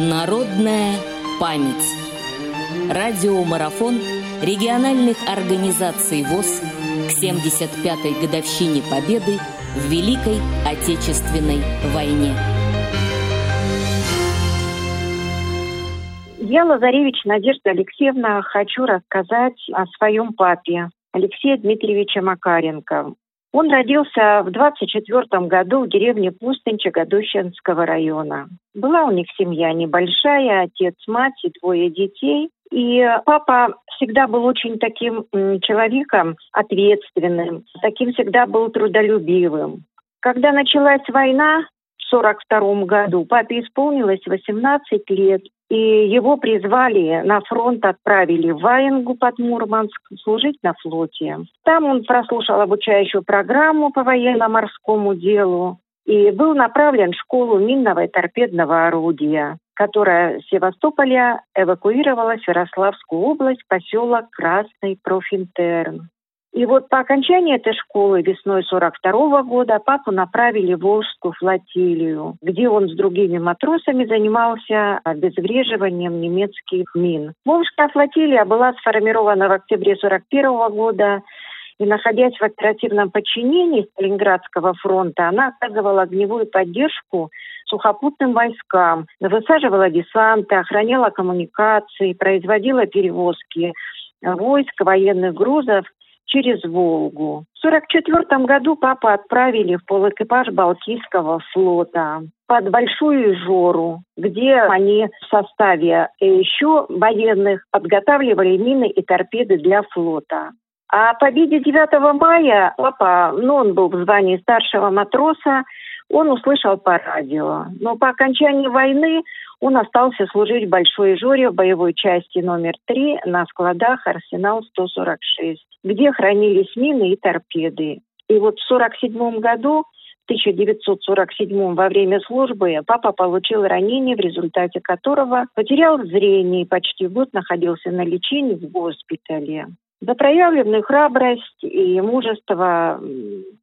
Народная память. Радиомарафон региональных организаций ВОЗ к 75-й годовщине Победы в Великой Отечественной войне. Я, Лазаревич Надежда Алексеевна, хочу рассказать о своем папе, Алексея Дмитриевича Макаренко. Он родился в 24 году в деревне Пустынча Гадущинского района. Была у них семья небольшая, отец, мать и двое детей. И папа всегда был очень таким человеком ответственным, таким всегда был трудолюбивым. Когда началась война 1942 году, папе исполнилось 18 лет, и его призвали на фронт, отправили в Ваенгу под Мурманск служить на флоте. Там он прослушал обучающую программу по военно-морскому делу и был направлен в школу минного и торпедного орудия, которая с Севастополя эвакуировалась в Ярославскую область, поселок Красный Профинтерн. И вот по окончании этой школы весной 42 года папу направили в Волжскую флотилию, где он с другими матросами занимался обезвреживанием немецких мин. Волжская флотилия была сформирована в октябре 41 года и находясь в оперативном подчинении Сталинградского фронта, она оказывала огневую поддержку сухопутным войскам, высаживала десанты, охраняла коммуникации, производила перевозки войск, военных грузов через Волгу. В 1944 году папа отправили в полэкипаж Балтийского флота под Большую Жору, где они в составе еще военных подготавливали мины и торпеды для флота. А победе 9 мая папа, ну, он был в звании старшего матроса, он услышал по радио. Но по окончании войны он остался служить в Большой Жоре в боевой части номер 3 на складах «Арсенал-146», где хранились мины и торпеды. И вот в 1947 году в 1947 во время службы папа получил ранение, в результате которого потерял зрение и почти год находился на лечении в госпитале. За проявленную храбрость и мужество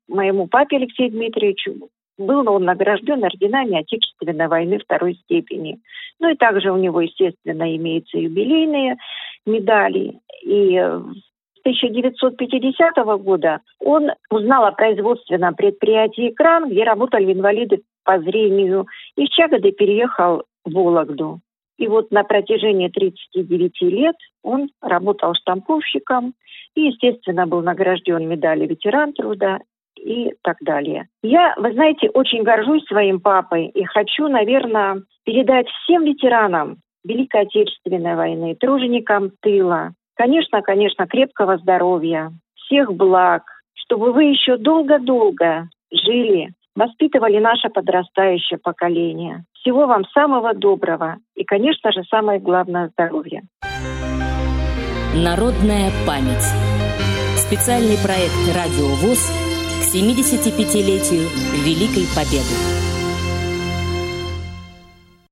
моему папе Алексею Дмитриевичу был он награжден орденами Отечественной войны второй степени. Ну и также у него, естественно, имеются юбилейные медали. И с 1950 года он узнал о производственном предприятии «Экран», где работали инвалиды по зрению, и с Чагоды переехал в Вологду. И вот на протяжении 39 лет он работал штамповщиком и, естественно, был награжден медалью ветеран труда и так далее. Я, вы знаете, очень горжусь своим папой и хочу, наверное, передать всем ветеранам Великой Отечественной войны, труженикам тыла, конечно, конечно, крепкого здоровья, всех благ, чтобы вы еще долго-долго жили, воспитывали наше подрастающее поколение. Всего вам самого доброго и, конечно же, самое главное – здоровья. Народная память. Специальный проект «Радио ВОЗ» к 75-летию Великой Победы.